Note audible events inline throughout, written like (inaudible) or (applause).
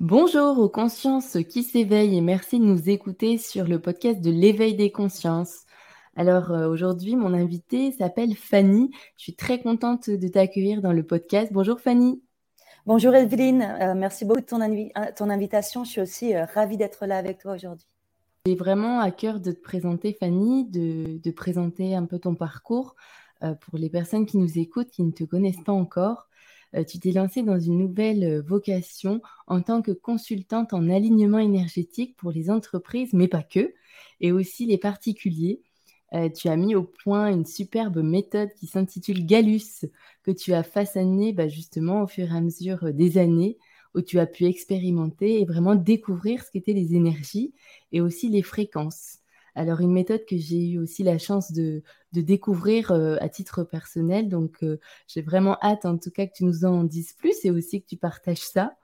Bonjour aux consciences qui s'éveillent et merci de nous écouter sur le podcast de l'éveil des consciences. Alors euh, aujourd'hui, mon invitée s'appelle Fanny. Je suis très contente de t'accueillir dans le podcast. Bonjour Fanny. Bonjour Evelyne, euh, merci beaucoup de ton, euh, ton, invitation. Je suis aussi ravie d'être là avec toi aujourd'hui. J'ai vraiment à cœur de te présenter Fanny, de, de présenter un peu ton parcours pour les personnes qui nous écoutent, qui ne te connaissent pas encore. Euh, tu t'es lancée dans une nouvelle euh, vocation en tant que consultante en alignement énergétique pour les entreprises, mais pas que, et aussi les particuliers. Euh, tu as mis au point une superbe méthode qui s'intitule Galus, que tu as façonnée bah, justement au fur et à mesure des années, où tu as pu expérimenter et vraiment découvrir ce qu'étaient les énergies et aussi les fréquences. Alors une méthode que j'ai eu aussi la chance de, découvrir euh, à titre personnel. Donc euh, j'ai vraiment hâte en tout cas que tu nous en dises plus et aussi que tu partages ça.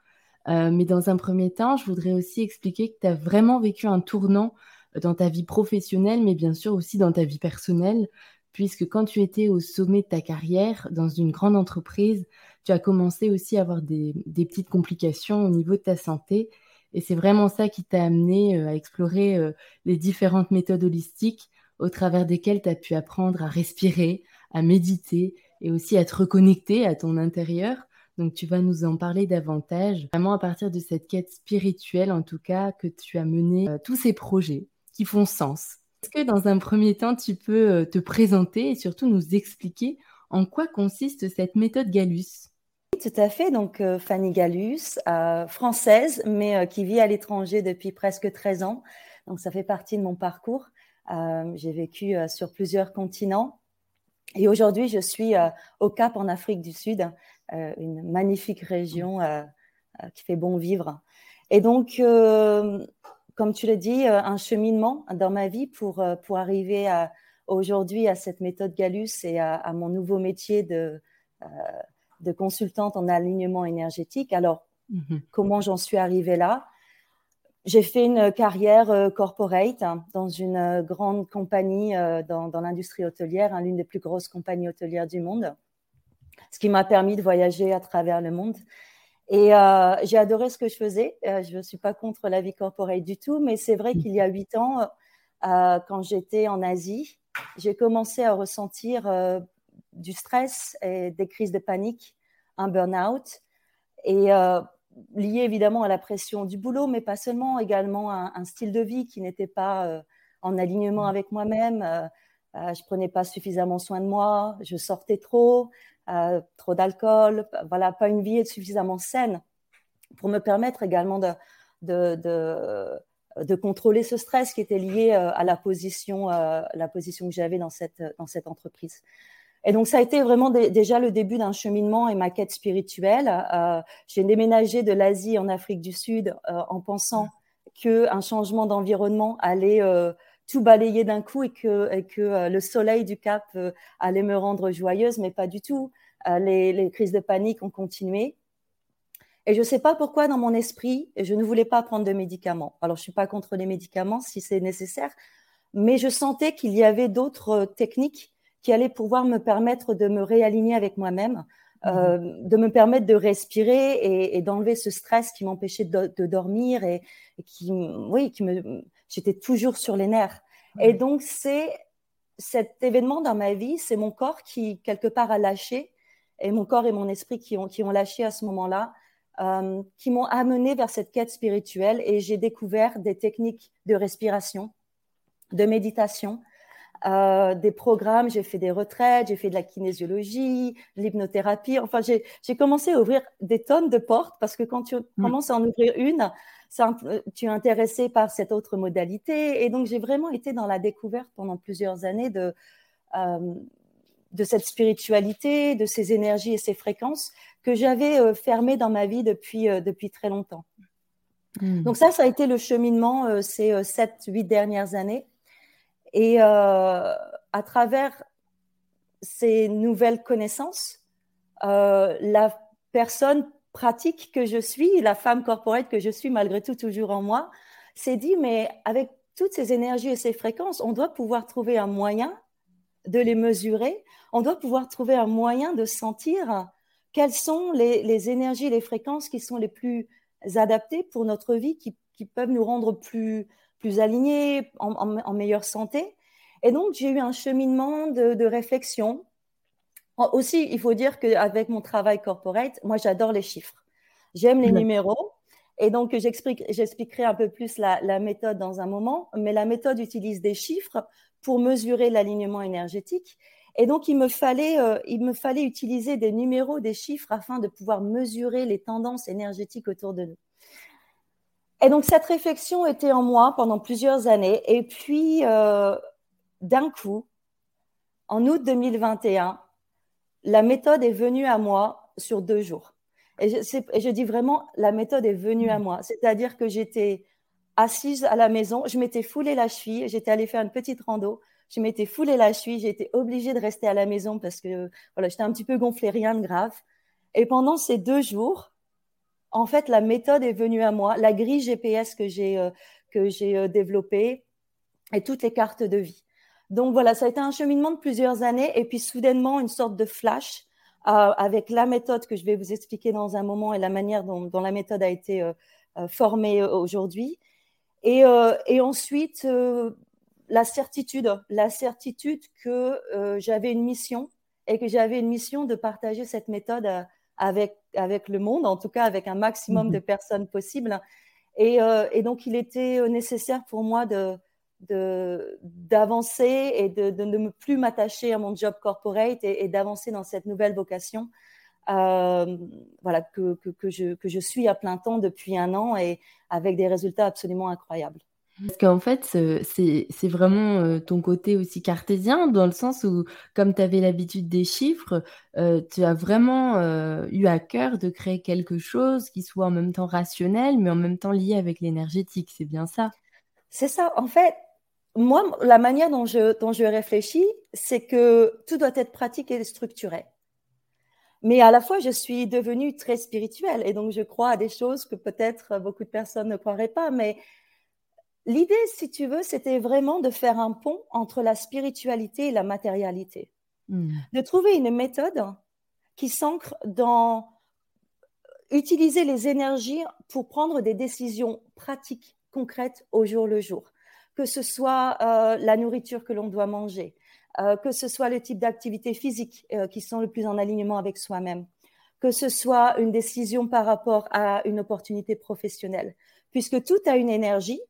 Euh, mais dans un premier temps, je voudrais aussi expliquer que tu as vraiment vécu un tournant dans ta vie professionnelle, mais bien sûr aussi dans ta vie personnelle, puisque quand tu étais au sommet de ta carrière dans une grande entreprise, tu as commencé aussi à avoir des petites complications au niveau de ta santé et c'est vraiment ça qui t'a amené euh, à explorer euh, les différentes méthodes holistiques au travers desquelles tu as pu apprendre à respirer, à méditer et aussi à te reconnecter à ton intérieur. Donc tu vas nous en parler davantage, vraiment à partir de cette quête spirituelle en tout cas que tu as mené euh, tous ces projets qui font sens. Est-ce que dans un premier temps tu peux te présenter et surtout nous expliquer en quoi consiste cette méthode Galus tout à fait. Donc, euh, Fanny Gallus, euh, française, mais euh, qui vit à l'étranger depuis presque 13 ans. Donc, ça fait partie de mon parcours. J'ai vécu sur plusieurs continents. Et aujourd'hui, je suis au Cap en Afrique du Sud, une magnifique région qui fait bon vivre. Et donc, comme tu l'as dit, un cheminement dans ma vie pour, pour arriver aujourd'hui à cette méthode Gallus et à mon nouveau métier de de consultante en alignement énergétique. Alors, mhm. comment j'en suis arrivée là? J'ai fait une carrière euh, corporate hein, dans une euh, grande compagnie euh, dans, l'industrie hôtelière, hein, l'une des plus grosses compagnies hôtelières du monde, ce qui m'a permis de voyager à travers le monde. Et j'ai adoré ce que je faisais. je ne suis pas contre la vie corporate du tout, mais c'est vrai qu'il y a huit ans, quand j'étais en Asie, j'ai commencé à ressentir du stress et des crises de panique, un burn-out, et euh, lié évidemment à la pression du boulot, mais pas seulement, également un, un style de vie qui n'était pas euh, en alignement avec moi-même. Euh, je prenais pas suffisamment soin de moi, je sortais trop, trop d'alcool, voilà, pas une vie suffisamment saine pour me permettre également de, de, de, de contrôler ce stress qui était lié à la position, la position que j'avais dans cette, dans cette entreprise. Et donc, ça a été vraiment déjà le début d'un cheminement et ma quête spirituelle. Euh, j'ai déménagé de l'Asie en Afrique du Sud euh, en pensant qu'un changement d'environnement allait euh, tout balayer d'un coup et que, et que le soleil du Cap allait me rendre joyeuse, mais pas du tout. Les, les, crises de panique ont continué. Et je ne sais pas pourquoi, dans mon esprit, je ne voulais pas prendre de médicaments. Alors, je ne suis pas contre les médicaments si c'est nécessaire, mais je sentais qu'il y avait d'autres techniques qui allait pouvoir me permettre de me réaligner avec moi-même, euh, mhm. de me permettre de respirer et, d'enlever ce stress qui m'empêchait de, dormir et, qui, oui, qui me, j'étais toujours sur les nerfs. Et donc c'est cet événement dans ma vie, c'est mon corps qui quelque part a lâché et mon corps et mon esprit qui ont, qui ont lâché à ce moment-là, euh, qui m'ont amené vers cette quête spirituelle et j'ai découvert des techniques de respiration, de méditation, euh, des programmes, j'ai fait des retraites, j'ai fait de la kinésiologie, l'hypnothérapie. Enfin, j'ai commencé à ouvrir des tonnes de portes parce que quand tu mm. commences à en ouvrir une, ça, tu es intéressé par cette autre modalité. Et donc, j'ai vraiment été dans la découverte pendant plusieurs années de, euh, de cette spiritualité, de ces énergies et ces fréquences que j'avais euh, fermées dans ma vie depuis, depuis très longtemps. Mm. Donc ça, ça a été le cheminement ces sept, huit dernières années. Et euh, à travers ces nouvelles connaissances, euh, la personne pratique que je suis, la femme corporate que je suis malgré tout toujours en moi, s'est dit, mais avec toutes ces énergies et ces fréquences, on doit pouvoir trouver un moyen de les mesurer, on doit pouvoir trouver un moyen de sentir quelles sont les, les énergies, les fréquences qui sont les plus adaptés pour notre vie qui, peuvent nous rendre plus, plus alignés, en, meilleure santé. Et donc, j'ai eu un cheminement de, réflexion. Aussi, il faut dire qu'avec mon travail corporate, moi, j'adore les chiffres. J'aime les numéros. Et donc, j'expliquerai un peu plus la, la, méthode dans un moment, mais la méthode utilise des chiffres pour mesurer l'alignement énergétique. Et donc, il me, fallait, euh, il me fallait utiliser des numéros, des chiffres afin de pouvoir mesurer les tendances énergétiques autour de nous. Et donc, cette réflexion était en moi pendant plusieurs années. Et puis, euh, d'un coup, en août 2021, la méthode est venue à moi sur deux jours. Et je, dis vraiment, la méthode est venue à moi. C'est-à-dire que j'étais assise à la maison, je m'étais foulé la cheville, j'étais allée faire une petite rando, je m'étais foulé la cheville, été obligée de rester à la maison parce que voilà, j'étais un petit peu gonflée, rien de grave. Et pendant ces deux jours, en fait, la méthode est venue à moi, la grille GPS que j'ai euh, euh, développée et toutes les cartes de vie. Donc voilà, ça a été un cheminement de plusieurs années et puis soudainement une sorte de flash euh, avec la méthode que je vais vous expliquer dans un moment et la manière dont, la méthode a été formée aujourd'hui. Et, et ensuite, la certitude, la certitude que j'avais une mission et que j'avais une mission de partager cette méthode avec, avec le monde, en tout cas avec un maximum de mhm. personnes possibles. Euh, et, donc, il était nécessaire pour moi de, d'avancer et de, ne plus m'attacher à mon job corporate et, d'avancer dans cette nouvelle vocation voilà, que, que, je, que je suis à plein temps depuis un an et avec des résultats absolument incroyables. Parce qu'en fait, c'est vraiment euh, ton côté aussi cartésien, dans le sens où, comme tu avais l'habitude des chiffres, euh, tu as vraiment euh, eu à cœur de créer quelque chose qui soit en même temps rationnel, mais en même temps lié avec l'énergétique. C'est bien ça C'est ça. En fait, moi, la manière dont je, dont je réfléchis, c'est que tout doit être pratique et structuré. Mais à la fois, je suis devenue très spirituelle et donc je crois à des choses que peut-être beaucoup de personnes ne croiraient pas, mais L'idée, si tu veux, c'était vraiment de faire un pont entre la spiritualité et la matérialité. Hmm. De trouver une méthode qui s'ancre dans utiliser les énergies pour prendre des décisions pratiques, concrètes au jour le jour. Que ce soit euh, la nourriture que l'on doit manger, euh, que ce soit le type d'activité physique euh, qui sont le plus en alignement avec soi-même, que ce soit une décision par rapport à une opportunité professionnelle, puisque tout a une énergie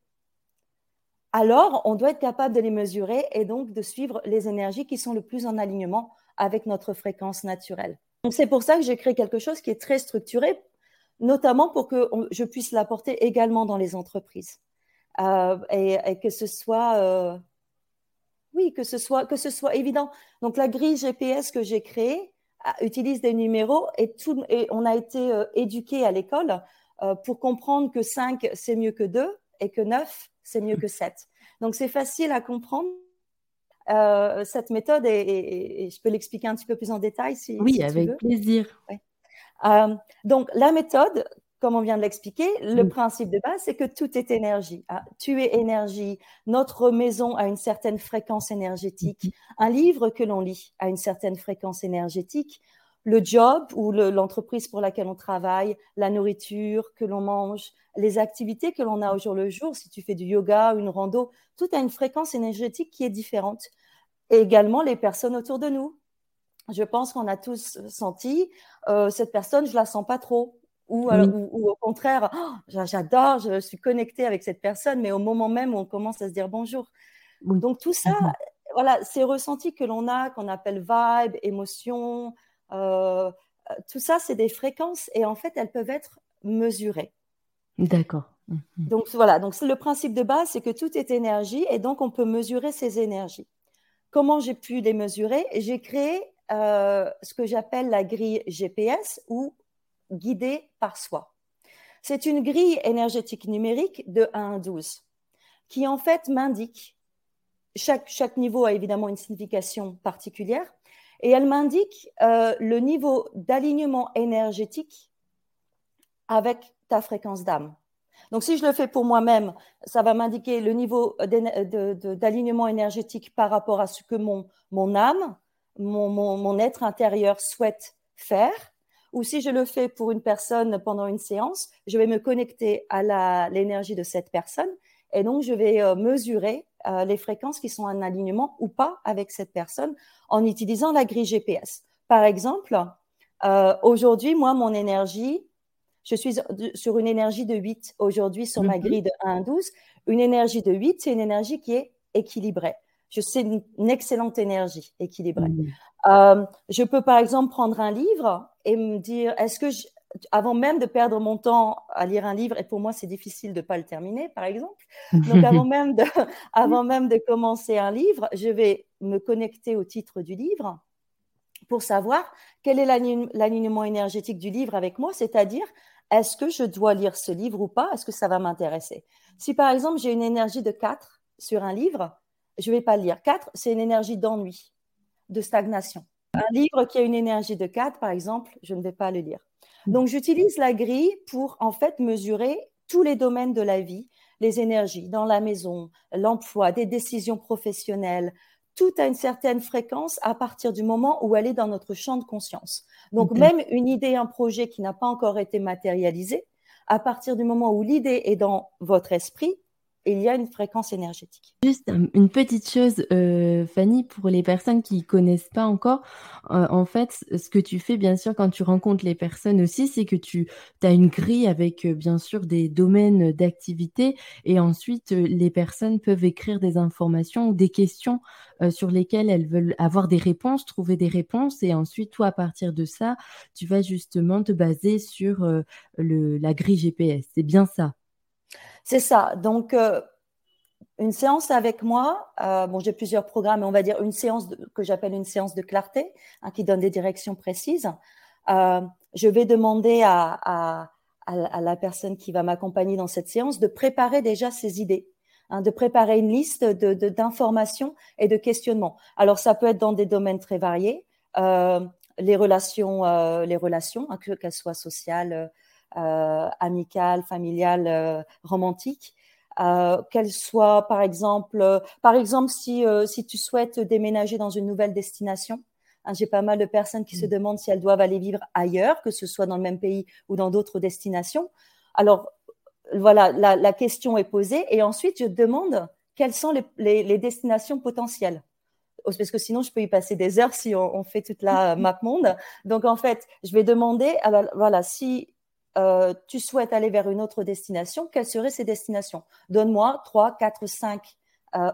alors on doit être capable de les mesurer et donc de suivre les énergies qui sont le plus en alignement avec notre fréquence naturelle. Donc c'est pour ça que j'ai créé quelque chose qui est très structuré, notamment pour que je puisse l'apporter également dans les entreprises euh, et, que ce soit euh, oui que ce soit que ce soit évident. Donc la grille GPS que j'ai créée utilise des numéros et, tout, et on a été euh, éduqué à l'école pour comprendre que 5 c'est mieux que 2 et que 9 c'est mieux que 7. Donc c'est facile à comprendre. Euh, cette méthode, et, je peux l'expliquer un petit peu plus en détail si Oui, avec plaisir. Euh, donc la méthode, comme on vient de l'expliquer, le principe de base, c'est que tout est énergie. Ah, tu es énergie. Notre maison a une certaine fréquence énergétique. Un livre que l'on lit a une certaine fréquence énergétique le job ou l'entreprise pour laquelle on travaille, la nourriture que l'on mange, les activités que l'on a au jour le jour, si tu fais du yoga, une rando, tout a une fréquence énergétique qui est différente. Et également les personnes autour de nous. Je pense qu'on a tous senti, euh, cette personne, je la sens pas trop. Ou, au contraire, oh, j'adore, je suis connectée avec cette personne, mais au moment même où on commence à se dire bonjour. Donc tout ça, voilà, ces ressentis que l'on a, qu'on appelle vibe, émotion, tout ça, c'est des fréquences et en fait, elles peuvent être mesurées. D'accord. Mhm. Donc voilà, donc le principe de base, c'est que tout est énergie et donc on peut mesurer ces énergies. Comment j'ai pu les mesurer? J'ai créé euh, ce que j'appelle la grille GPS ou guidée par soi. C'est une grille énergétique numérique de 1 à 12 qui en fait m'indique, chaque, chaque niveau a évidemment une signification particulière, et elle m'indique euh, le niveau d'alignement énergétique avec ta fréquence d'âme. Donc, si je le fais pour moi-même, ça va m'indiquer le niveau d'alignement énergétique par rapport à ce que mon, mon âme, mon, mon, être intérieur souhaite faire. ou si je le fais pour une personne pendant une séance, je vais me connecter à l'énergie de cette personne et donc je vais euh, mesurer euh, les fréquences qui sont en alignement ou pas avec cette personne en utilisant la grille GPS. Par exemple, euh, aujourd'hui, moi, mon énergie, je suis sur une énergie de 8 aujourd'hui sur ma mhm. grille de 1 à 12. Une énergie de 8, c'est une énergie qui est équilibrée. Je sais une, excellente énergie équilibrée. Mhm. Euh, je peux par exemple prendre un livre et me dire, est-ce que, avant même de perdre mon temps à lire un livre, et pour moi c'est difficile de ne pas le terminer, par exemple, (laughs) donc avant même, de, (laughs) avant même de commencer un livre, je vais me connecter au titre du livre pour savoir quel est l'alignement énergétique du livre avec moi, c'est-à-dire est-ce que je dois lire ce livre ou pas, est-ce que ça va m'intéresser? Si par exemple j'ai une énergie de 4 sur un livre, je ne vais pas le lire. 4, c'est une énergie d'ennui de stagnation. Un livre qui a une énergie de 4, par exemple, je ne vais pas le lire. Donc, j'utilise la grille pour, en fait, mesurer tous les domaines de la vie, les énergies dans la maison, l'emploi, des décisions professionnelles, tout à une certaine fréquence à partir du moment où elle est dans notre champ de conscience. Donc, même une idée, un projet qui n'a pas encore été matérialisé, à partir du moment où l'idée est dans votre esprit, il y a une fréquence énergétique. Juste une petite chose, euh, Fanny, pour les personnes qui ne connaissent pas encore, euh, en fait, ce que tu fais, bien sûr, quand tu rencontres les personnes aussi, c'est que tu as une grille avec, euh, bien sûr, des domaines d'activité et ensuite, les personnes peuvent écrire des informations ou des questions sur lesquelles elles veulent avoir des réponses, trouver des réponses et ensuite, toi, à partir de ça, tu vas justement te baser sur la grille GPS. C'est bien ça c'est ça. Donc, euh, une séance avec moi, euh, bon, j'ai plusieurs programmes, mais on va dire une séance que j'appelle une séance de clarté, hein, qui donne des directions précises. Euh, je vais demander à, la personne qui va m'accompagner dans cette séance de préparer déjà ses idées. Hein, de préparer une liste d'informations et de questionnements. Alors, ça peut être dans des domaines très variés, les relations, les relations, hein, qu'elles soient sociales, amicale, familiale, euh, romantique. Euh, qu'elle soit, par exemple, par exemple, si, si tu souhaites déménager dans une nouvelle destination, hein, j'ai pas mal de personnes qui se mmh. demandent si elles doivent aller vivre ailleurs, que ce soit dans le même pays ou dans d'autres destinations. Alors, voilà, la, question est posée et ensuite je demande quelles sont les, destinations potentielles. Parce que sinon, je peux y passer des heures si on, on fait toute la (laughs) map monde. Donc, en fait, je vais demander, alors, voilà, si euh, tu souhaites aller vers une autre destination, quelles seraient ces destinations? Donne-moi 3, 4, 5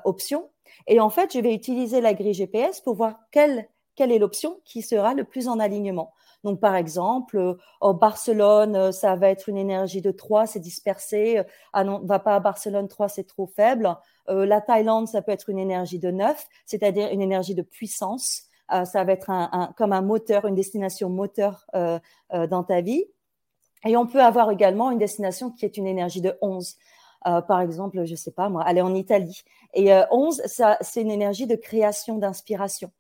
options. Et en fait, je vais utiliser la grille GPS pour voir quelle, quelle est l'option qui sera le plus en alignement. Donc, par exemple, euh, Barcelone, euh, ça va être une énergie de 3, c'est dispersé. Ah non, va pas à Barcelone, 3, c'est trop faible. la Thaïlande, ça peut être une énergie de 9, c'est-à-dire une énergie de puissance. ça va être un, comme un moteur, une destination moteur dans ta vie. Et on peut avoir également une destination qui est une énergie de 11. Euh, par exemple, je sais pas moi, aller en Italie. Et 11, euh, ça, c'est une énergie de création, d'inspiration.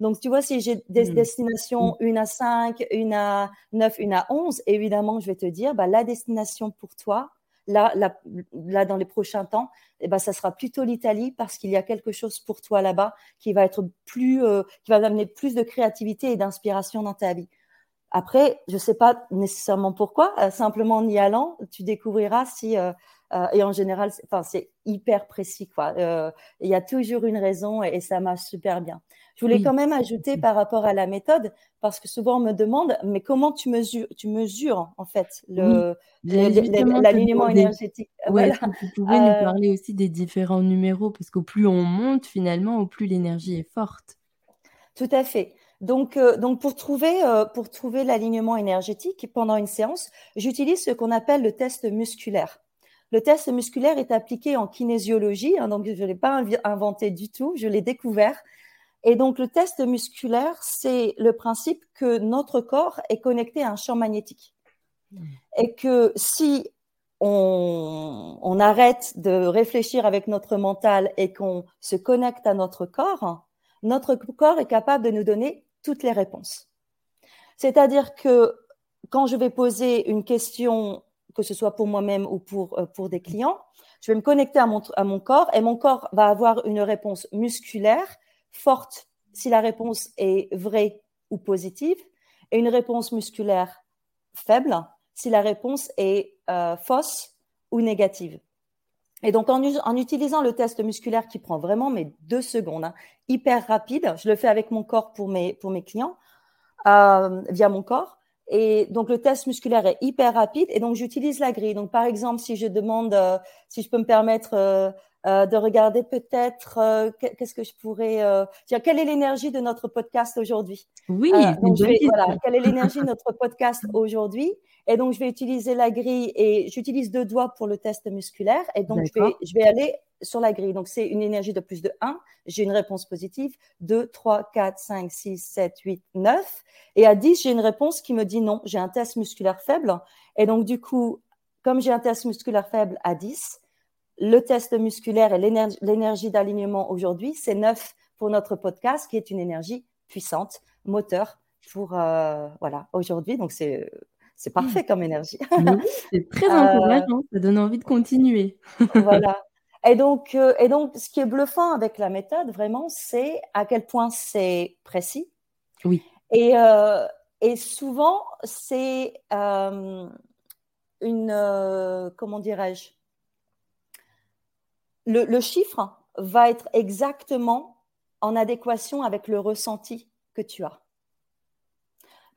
Donc, tu vois, si j'ai des mmh. destinations, mmh. une à 5, une à 9, une à 11, évidemment, je vais te dire, bah, la destination pour toi, là, là, là dans les prochains temps, eh ben, ça sera plutôt l'Italie parce qu'il y a quelque chose pour toi là-bas qui va être plus, euh, qui va amener plus de créativité et d'inspiration dans ta vie. Après, je ne sais pas nécessairement pourquoi, euh, simplement en y allant, tu découvriras si, euh, euh, et en général, c'est hyper précis. quoi. Il y a toujours une raison et, ça marche super bien. Je voulais quand même ajouter par rapport à la méthode, parce que souvent on me demande, mais comment tu mesures, tu mesures en fait l'alignement énergétique? Ouais, Vous pouvez nous parler aussi des différents numéros, parce qu'au plus on monte finalement, au plus l'énergie est forte. Tout à fait. Donc, euh, donc pour trouver, euh, pour trouver l'alignement énergétique pendant une séance, j'utilise ce qu'on appelle le test musculaire. Le test musculaire est appliqué en kinésiologie, hein, donc je ne l'ai pas inventé du tout, je l'ai découvert. Et donc le test musculaire, c'est le principe que notre corps est connecté à un champ magnétique. Et que si on, on arrête de réfléchir avec notre mental et qu'on se connecte à notre corps, notre corps est capable de nous donner toutes les réponses. C'est-à-dire que quand je vais poser une question, que ce soit pour moi-même ou pour, euh, des clients, je vais me connecter à mon, à mon corps et mon corps va avoir une réponse musculaire forte si la réponse est vraie ou positive et une réponse musculaire faible si la réponse est euh, fausse ou négative. Et donc, en, utilisant le test musculaire qui prend vraiment mes deux secondes, hein, hyper rapide, je le fais avec mon corps pour mes, pour mes clients, euh, via mon corps. Et donc, le test musculaire est hyper rapide. Et donc, j'utilise la grille. Donc, par exemple, si je demande, euh, si je peux me permettre euh, de regarder peut-être euh, qu'est-ce que je pourrais euh, dire, quelle est l'énergie de notre podcast aujourd'hui? Oui, donc voilà, quelle est l'énergie de (laughs) notre podcast aujourd'hui? Et donc, je vais utiliser la grille et j'utilise deux doigts pour le test musculaire. Et donc, je vais, je vais aller sur la grille. Donc, c'est une énergie de plus de 1. J'ai une réponse positive. 2, 3, 4, 5, 6, 7, 8, 9. Et à 10, j'ai une réponse qui me dit non, j'ai un test musculaire faible. Et donc, du coup, comme j'ai un test musculaire faible à 10, le test musculaire et l'énergie d'alignement aujourd'hui, c'est neuf pour notre podcast, qui est une énergie puissante, moteur pour euh, voilà aujourd'hui. Donc c'est c'est parfait comme énergie. (laughs) c'est très encourageant, ça donne envie de continuer. (laughs) voilà. Et donc, euh, et donc, ce qui est bluffant avec la méthode, vraiment, c'est à quel point c'est précis. Oui. Et, euh, et souvent, c'est une, comment dirais-je, le, chiffre va être exactement en adéquation avec le ressenti que tu as.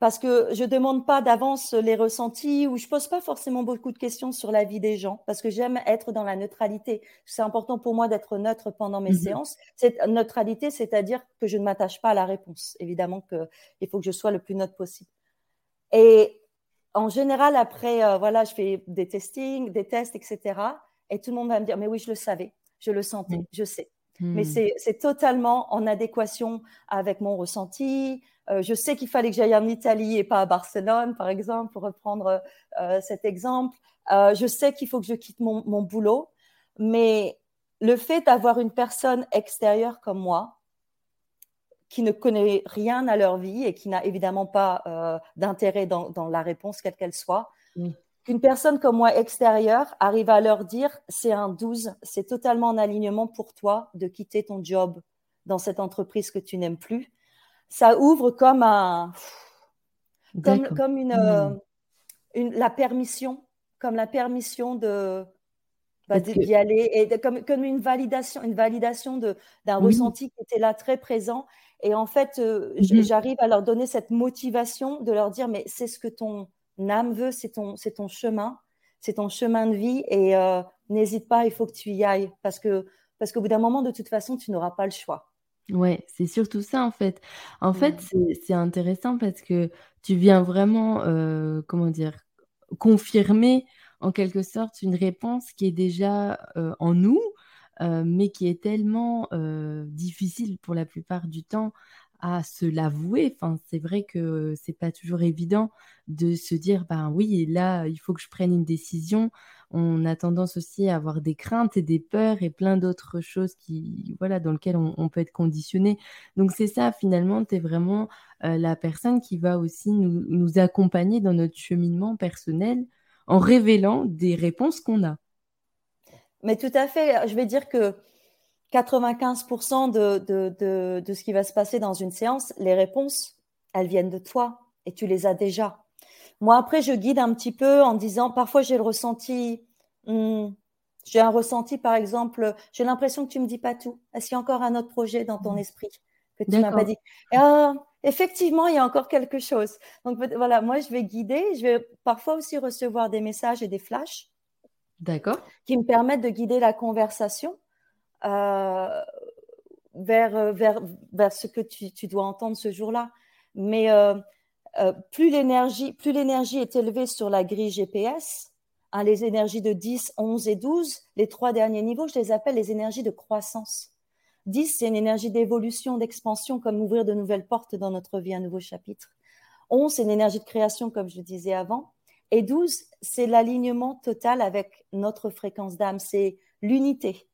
Parce que je ne demande pas d'avance les ressentis ou je ne pose pas forcément beaucoup de questions sur la vie des gens parce que j'aime être dans la neutralité. C'est important pour moi d'être neutre pendant mes mhm. séances. Cette neutralité, c'est-à-dire que je ne m'attache pas à la réponse. Évidemment qu'il faut que je sois le plus neutre possible. Et en général, après, euh, voilà, je fais des testings, des tests, etc. Et tout le monde va me dire, mais oui, je le savais, je le sentais, mm. je sais. Mais mm. c'est totalement en adéquation avec mon ressenti. Euh, je sais qu'il fallait que j'aille en Italie et pas à Barcelone, par exemple, pour reprendre euh, cet exemple. Euh, je sais qu'il faut que je quitte mon, mon boulot. Mais le fait d'avoir une personne extérieure comme moi, qui ne connaît rien à leur vie et qui n'a évidemment pas d'intérêt dans, dans, la réponse, quelle qu'elle soit, qu'une personne comme moi extérieure arrive à leur dire c'est un 12, c'est totalement en alignement pour toi de quitter ton job dans cette entreprise que tu n'aimes plus. Ça ouvre comme un comme, comme une, hmm. une, la permission, comme la permission de bah, d'y aller et comme, comme une validation, une validation de d'un ressenti qui était là très présent. Et en fait, euh, mm-hmm. j'arrive à leur donner cette motivation de leur dire mais c'est ce que ton âme veut, c'est ton, c'est ton chemin, c'est ton chemin de vie et euh, n'hésite pas, il faut que tu y ailles parce que parce qu'au bout d'un moment, de toute façon, tu n'auras pas le choix. Ouais, c'est surtout ça en fait. En fait, c'est intéressant parce que tu viens vraiment, comment dire, confirmer en quelque sorte une réponse qui est déjà en nous, mais qui est tellement difficile pour la plupart du temps à se l'avouer. Enfin, c'est vrai que c'est pas toujours évident de se dire, ben oui, là, il faut que je prenne une décision. On a tendance aussi à avoir des craintes et des peurs et plein d'autres choses qui, voilà, dans lesquelles on, peut être conditionné. Donc c'est ça, finalement, tu es vraiment euh, la personne qui va aussi nous, accompagner dans notre cheminement personnel en révélant des réponses qu'on a. Mais tout à fait. Je vais dire que 95% de, de, de, ce qui va se passer dans une séance, les réponses, elles viennent de toi et tu les as déjà. Moi, après, je guide un petit peu en disant, parfois j'ai le ressenti, hmm, j'ai un ressenti, par exemple, j'ai l'impression que tu me dis pas tout. Est-ce qu'il y a encore un autre projet dans ton mmh. esprit que tu m'as pas dit? Ah, Effectivement, il y a encore quelque chose. Donc voilà, moi, je vais guider. Je vais parfois aussi recevoir des messages et des flashs. D'accord. Qui me permettent de guider la conversation. Euh, vers, euh, vers, vers ce que tu, tu dois entendre ce jour-là. Mais euh, plus l'énergie plus l'énergie est élevée sur la grille GPS, hein, les énergies de 10, 11 et 12, les trois derniers niveaux, je les appelle les énergies de croissance. 10, c'est une énergie d'évolution, d'expansion, comme ouvrir de nouvelles portes dans notre vie, un nouveau chapitre. 11, c'est une énergie de création, comme je le disais avant. Et 12, c'est l'alignement total avec notre fréquence d'âme, c'est l'unité.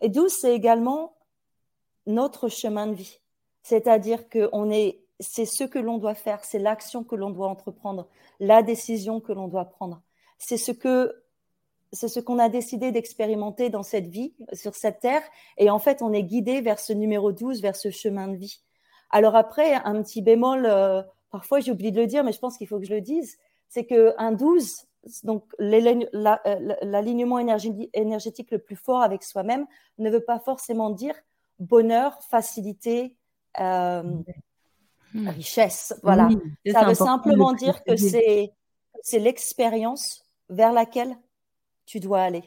Et 12, c'est également notre chemin de vie. C'est-à-dire que on est, c'est ce que l'on doit faire, c'est l'action que l'on doit entreprendre, la décision que l'on doit prendre. C'est ce que, c'est ce qu'on a décidé d'expérimenter dans cette vie, sur cette terre. Et en fait, on est guidé vers ce numéro 12, vers ce chemin de vie. Alors après, un petit bémol, euh, parfois j'oublie de le dire, mais je pense qu'il faut que je le dise, c'est qu'un 12, donc l'alignement énergétique le plus fort avec soi-même ne veut pas forcément dire bonheur, facilité, euh, hmm. richesse. Voilà. ça veut simplement dire que c'est l'expérience vers laquelle tu dois aller.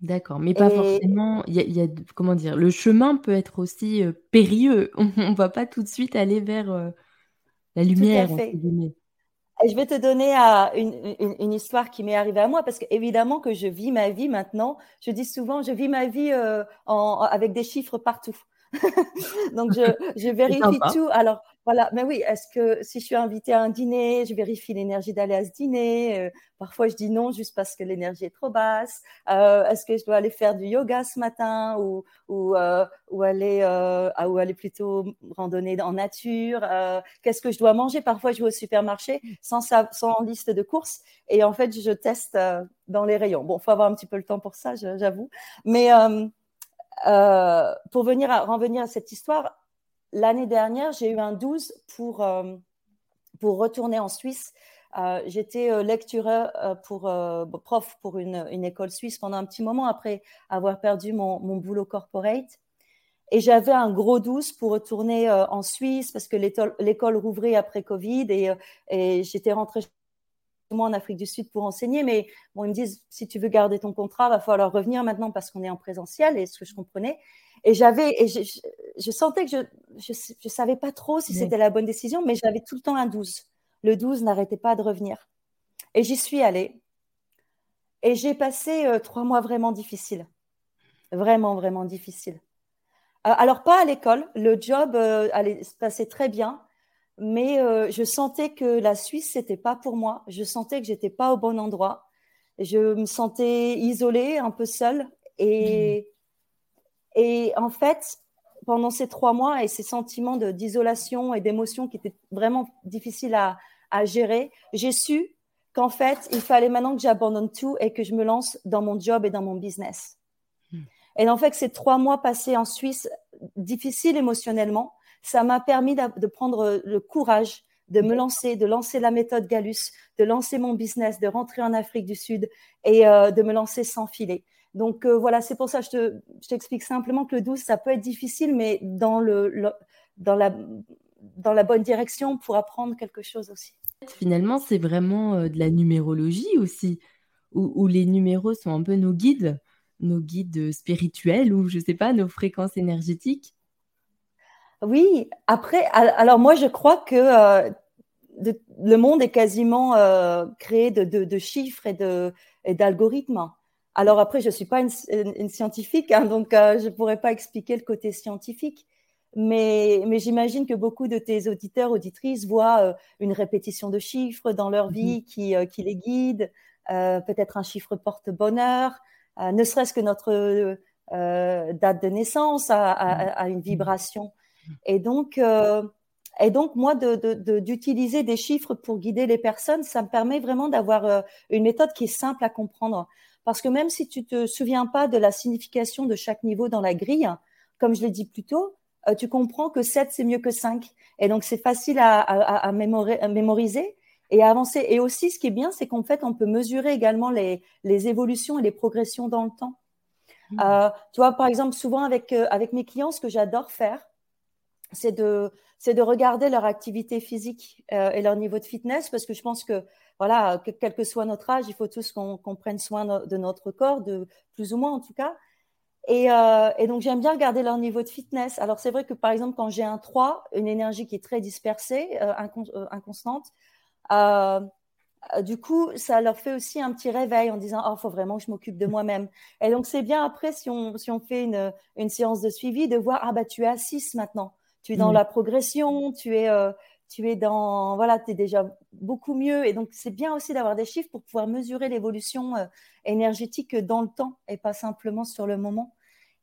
D'accord, mais pas forcément. Il y, a, comment dire, le chemin peut être aussi euh, périlleux. (laughs) On ne va pas tout de suite aller vers euh, la lumière. je vais te donner euh, une, histoire qui m'est arrivée à moi parce qu'évidemment que je vis ma vie maintenant. Je dis souvent, je vis ma vie avec des chiffres partout. (laughs) Donc, je, je vérifie tout. Alors, voilà, mais oui, est-ce que si je suis invitée à un dîner, je vérifie l'énergie d'aller à ce dîner euh, Parfois, je dis non juste parce que l'énergie est trop basse. Euh, est-ce que je dois aller faire du yoga ce matin ou, ou, euh, ou, aller, ou aller plutôt randonner en nature? Qu'est-ce que je dois manger? Parfois, je vais au supermarché sans, sans liste de courses et en fait, je teste dans les rayons. Bon, il faut avoir un petit peu le temps pour ça, j'avoue. Mais euh, pour venir à, revenir à cette histoire, l'année dernière, j'ai eu un 12 pour, euh, pour retourner en Suisse. Euh, j'étais lectureur pour prof pour une, école suisse pendant un petit moment après avoir perdu mon, boulot corporate. Et j'avais un gros 12 pour retourner en Suisse parce que l'école rouvrait après Covid et, et j'étais rentrée moi en Afrique du Sud pour enseigner, mais bon, ils me disent si tu veux garder ton contrat, va falloir revenir maintenant parce qu'on est en présentiel, et ce que je comprenais. Et j'avais, et je, sentais que je, je, savais pas trop si c'était la bonne décision, mais j'avais tout le temps un 12. Le 12 n'arrêtait pas de revenir. Et j'y suis allée. Et j'ai passé euh, trois mois vraiment difficiles. Vraiment, vraiment difficiles. Euh, alors, pas à l'école. Le job euh, allait se passer très bien mais je sentais que la Suisse c'était pas pour moi. Je sentais que j'étais pas au bon endroit. Je me sentais isolée, un peu seule, et mmh. Et en fait, pendant ces trois mois et ces sentiments d'isolation et d'émotion qui étaient vraiment difficiles à, à gérer, j'ai su qu'en fait, il fallait maintenant que j'abandonne tout et que je me lance dans mon job et dans mon business. Mmh. Et en fait, ces trois mois passés en Suisse, difficiles émotionnellement, ça m'a permis de, prendre le courage de me lancer, de lancer la méthode Galus, de lancer mon business, de rentrer en Afrique du Sud et euh, de me lancer sans filet. Donc euh, voilà, c'est pour ça que je, t'explique simplement que le 12, ça peut être difficile, mais dans, le, dans, la, dans la bonne direction pour apprendre quelque chose aussi. Finalement, c'est vraiment euh, de la numérologie aussi, où, où, les numéros sont un peu nos guides, nos guides spirituels ou je sais pas, nos fréquences énergétiques. Oui, après, alors moi je crois que euh, le monde est quasiment euh, créé de, chiffres et, de, d'algorithmes. Alors après, je ne suis pas une, scientifique, hein, donc euh, je ne pourrais pas expliquer le côté scientifique, mais, mais j'imagine que beaucoup de tes auditeurs, auditrices voient une répétition de chiffres dans leur mmh vie qui, qui les guide, peut-être un chiffre porte-bonheur, ne serait-ce que notre date de naissance a, une mmh vibration. Et donc, euh, et donc moi, d'utiliser des chiffres pour guider les personnes, ça me permet vraiment d'avoir euh, une méthode qui est simple à comprendre. Parce que même si tu te souviens pas de la signification de chaque niveau dans la grille, comme je l'ai dit plus tôt, euh, tu comprends que 7, c'est mieux que 5. Et donc, c'est facile à, à, mémoriser et à avancer. Et aussi, ce qui est bien, c'est qu'en fait, on peut mesurer également les, les, évolutions et les progressions dans le temps. Mmh. tu vois, par exemple, souvent avec, avec mes clients, ce que j'adore faire, c'est de, c'est de regarder leur activité physique euh, et leur niveau de fitness, parce que je pense que, voilà, quel que soit notre âge, il faut tous qu'on, prenne soin de notre corps, de plus ou moins en tout cas. Et, euh, et donc, j'aime bien regarder leur niveau de fitness. Alors, c'est vrai que, par exemple, quand j'ai un 3, une énergie qui est très dispersée, euh, inconstante, du coup, ça leur fait aussi un petit réveil en disant Oh, il faut vraiment que je m'occupe de moi-même. Et donc, c'est bien après, si on, si on fait une, une séance de suivi, de voir Ah, bah, tu es à 6 maintenant tu es dans mmh. la progression, tu es, euh, tu es dans, voilà, tu es déjà beaucoup mieux. Et donc, c'est bien aussi d'avoir des chiffres pour pouvoir mesurer l'évolution euh, énergétique dans le temps et pas simplement sur le moment.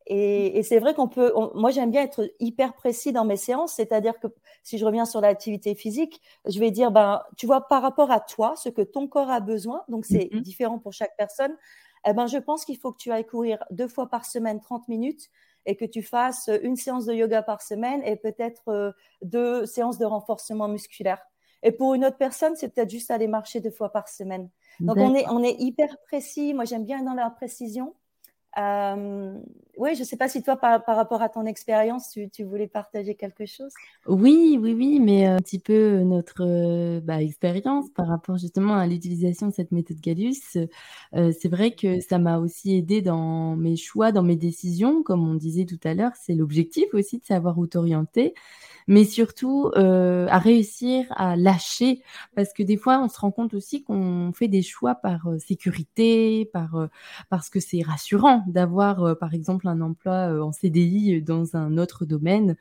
Et, c'est vrai qu'on peut, moi j'aime bien être hyper précis dans mes séances, c'est-à-dire que si je reviens sur l'activité physique, je vais dire, ben, tu vois, par rapport à toi, ce que ton corps a besoin, donc c'est mmh différent pour chaque personne, eh ben, je pense qu'il faut que tu ailles courir deux fois par semaine 30 minutes et que tu fasses une séance de yoga par semaine et peut-être euh, deux séances de renforcement musculaire. Et pour une autre personne, c'est peut-être juste aller marcher deux fois par semaine. Donc, on est, on est hyper précis. Moi, j'aime bien dans la précision. Euh, oui, je ne sais pas si toi, par, rapport à ton expérience, tu, voulais partager quelque chose. Oui, oui, oui, mais un petit peu notre euh, bah, expérience par rapport justement à l'utilisation de cette méthode Galus. Euh, c'est vrai que ça m'a aussi aidé dans mes choix, dans mes décisions, comme on disait tout à l'heure. C'est l'objectif aussi de savoir où t'orienter mais surtout euh, à réussir à lâcher, parce que des fois, on se rend compte aussi qu'on fait des choix par euh, sécurité, par euh, parce que c'est rassurant d'avoir, par exemple, un emploi en CDI dans un autre domaine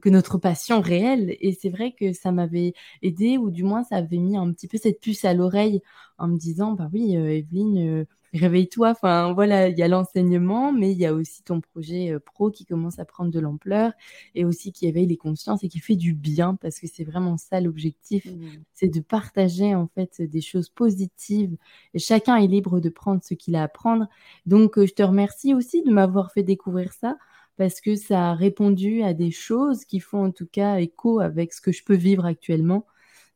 que notre passion réelle. Et c'est vrai que ça m'avait aidé, ou du moins ça avait mis un petit peu cette puce à l'oreille en me disant, bah oui, Evelyne réveille-toi. Enfin, voilà, il y a l'enseignement, mais il y a aussi ton projet euh, pro qui commence à prendre de l'ampleur et aussi qui éveille les consciences et qui fait du bien parce que c'est vraiment ça l'objectif, mmh. c'est de partager en fait des choses positives et chacun est libre de prendre ce qu'il a à prendre. Donc, euh, je te remercie aussi de m'avoir fait découvrir ça parce que ça a répondu à des choses qui font en tout cas écho avec ce que je peux vivre actuellement.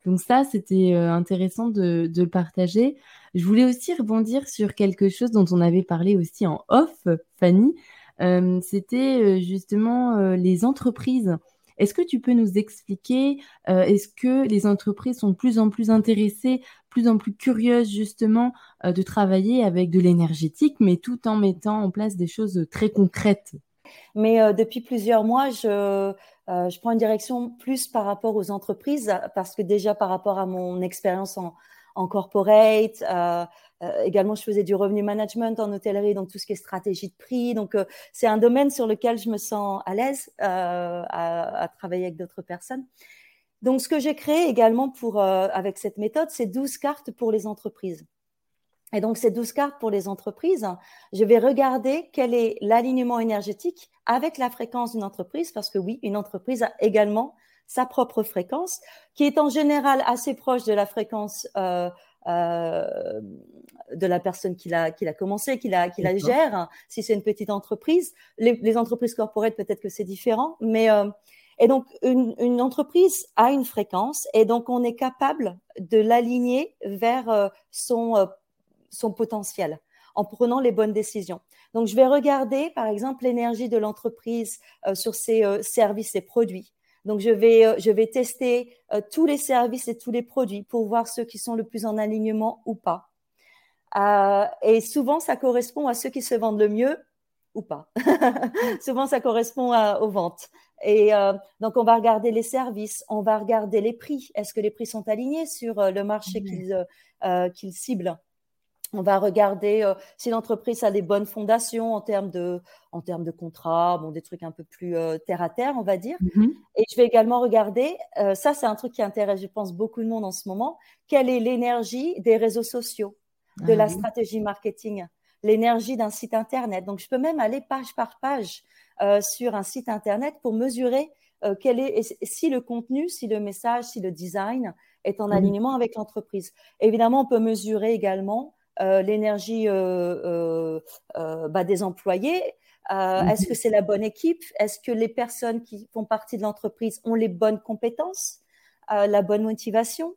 Donc ça, c'était euh, intéressant de, le partager. Je voulais aussi rebondir sur quelque chose dont on avait parlé aussi en off, Fanny. Euh, c'était euh, justement les entreprises. Est-ce que tu peux nous expliquer, est-ce que les entreprises sont de plus en plus intéressées, plus en plus curieuses justement de travailler avec de l'énergétique, mais tout en mettant en place des choses très concrètes? Mais depuis plusieurs mois, je, euh, je prends une direction plus par rapport aux entreprises parce que déjà par rapport à mon expérience en, corporate, euh, euh, également je faisais du revenu management en hôtellerie, donc tout ce qui est stratégie de prix. Donc c'est un domaine sur lequel je me sens à l'aise à, à, travailler avec d'autres personnes. Donc ce que j'ai créé également avec cette méthode, c'est 12 cartes pour les entreprises. Et donc, ces 12 cartes pour les entreprises, je vais regarder quel est l'alignement énergétique avec la fréquence d'une entreprise, parce que oui, une entreprise a également sa propre fréquence, qui est en général assez proche de la fréquence euh, euh, de la personne qui l'a qui l'a commencé, qui la qui la gère. Si c'est une petite entreprise, les, entreprises corporelles peut-être que c'est différent, mais euh, et donc une, une, entreprise a une fréquence et donc on est capable de l'aligner vers euh, son euh, son potentiel en prenant les bonnes décisions. Donc, je vais regarder, par exemple, l'énergie de l'entreprise euh, sur ses euh, services et produits. Donc, je vais, euh, je vais tester tous les services et tous les produits pour voir ceux qui sont le plus en alignement ou pas. et souvent, ça correspond à ceux qui se vendent le mieux ou pas. (laughs) souvent, ça correspond aux ventes. Et donc, on va regarder les services, on va regarder les prix. Est-ce que les prix sont alignés sur le marché qu'ils qu'ils ciblent? On va regarder euh, si l'entreprise a des bonnes fondations en termes de, en termes de contrats, bon, des trucs un peu plus euh, terre à terre, on va dire. Mm-hmm. Et je vais également regarder, euh, ça c'est un truc qui intéresse, je pense, beaucoup de monde en ce moment, quelle est l'énergie des réseaux sociaux, de la ah stratégie marketing, l'énergie d'un site Internet? Donc je peux même aller page par page sur un site Internet pour mesurer quel est, si le contenu, si le message, si le design est en mm-hmm. alignement avec l'entreprise. Évidemment, on peut mesurer également l'énergie euh, euh, bah, des employés mhm. Est-ce que c'est la bonne équipe? Est-ce que les personnes qui font partie de l'entreprise ont les bonnes compétences, la bonne motivation?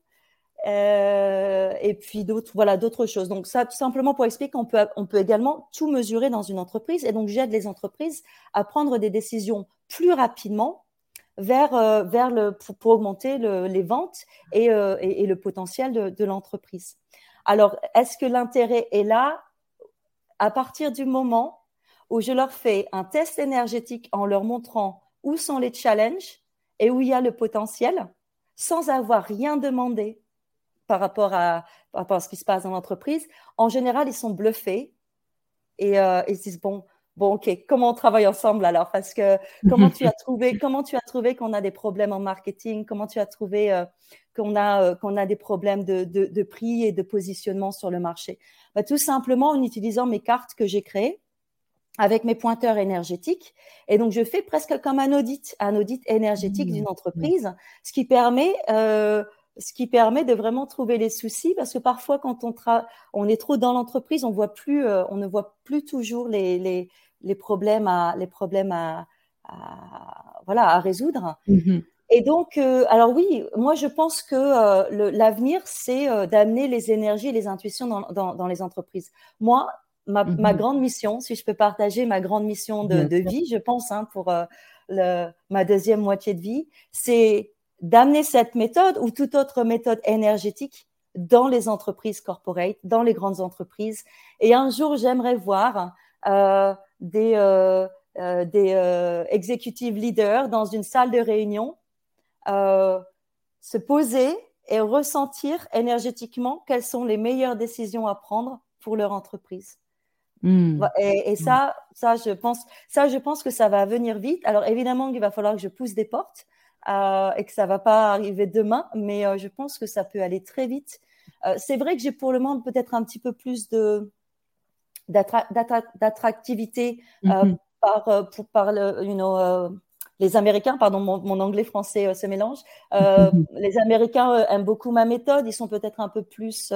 Et puis d'autres, voilà, d'autres choses. Donc ça, tout simplement pour expliquer qu'on peut, on peut également tout mesurer dans une entreprise. Et donc j'aide les entreprises à prendre des décisions plus rapidement vers, vers le, pour, augmenter les ventes et, et, le potentiel de, de l'entreprise. Alors, est-ce que l'intérêt est là à partir du moment où je leur fais un test énergétique en leur montrant où sont les challenges et où il y a le potentiel, sans avoir rien demandé par rapport à, ce qui se passe dans l'entreprise, en général, ils sont bluffés et euh, ils se disent, bon, bon, ok, comment on travaille ensemble alors? Parce que comment tu as (laughs) trouvé, comment tu as trouvé qu'on a des problèmes en marketing? Comment tu as trouvé euh, qu'on a euh, qu'on a des problèmes de, de, prix et de positionnement sur le marché bah, Tout simplement en utilisant mes cartes que j'ai créées avec mes pointeurs énergétiques. Et donc, je fais presque comme un audit, un audit énergétique d'une mmh. entreprise, ce qui permet euh, ce qui permet de vraiment trouver les soucis parce que parfois quand on, on est trop dans l'entreprise on voit plus on ne voit plus toujours les, les problèmes à, les problèmes à, voilà, à résoudre. Mhm. Et donc, alors oui, moi je pense que l'avenir, c'est d'amener les énergies et les intuitions dans, les entreprises. Moi, ma, mm-hmm. grande mission, si je peux partager ma grande mission de, vie, je pense, hein, pour ma deuxième moitié de vie, c'est d'amener cette méthode ou toute autre méthode énergétique dans les entreprises corporate, dans les grandes entreprises. Et un jour, j'aimerais voir euh, des, euh, euh, des executive leaders dans une salle de réunion se poser et ressentir énergétiquement quelles sont les meilleures décisions à prendre pour leur entreprise. Hmm. Et, ça, ça, je pense, ça, je pense que ça va venir vite. Alors évidemment, il va falloir que je pousse des portes et que ça va pas arriver demain, mais je pense que ça peut aller très vite euh, c'est vrai que j'ai pour le moment peut-être un petit peu plus de d'attractivité euh, mm-hmm. par, euh, pour, par le, you know, les Américains, pardon, mon, anglais-français se mélange. Mm-hmm. (laughs) les Américains aiment beaucoup ma méthode. Ils sont peut-être un peu plus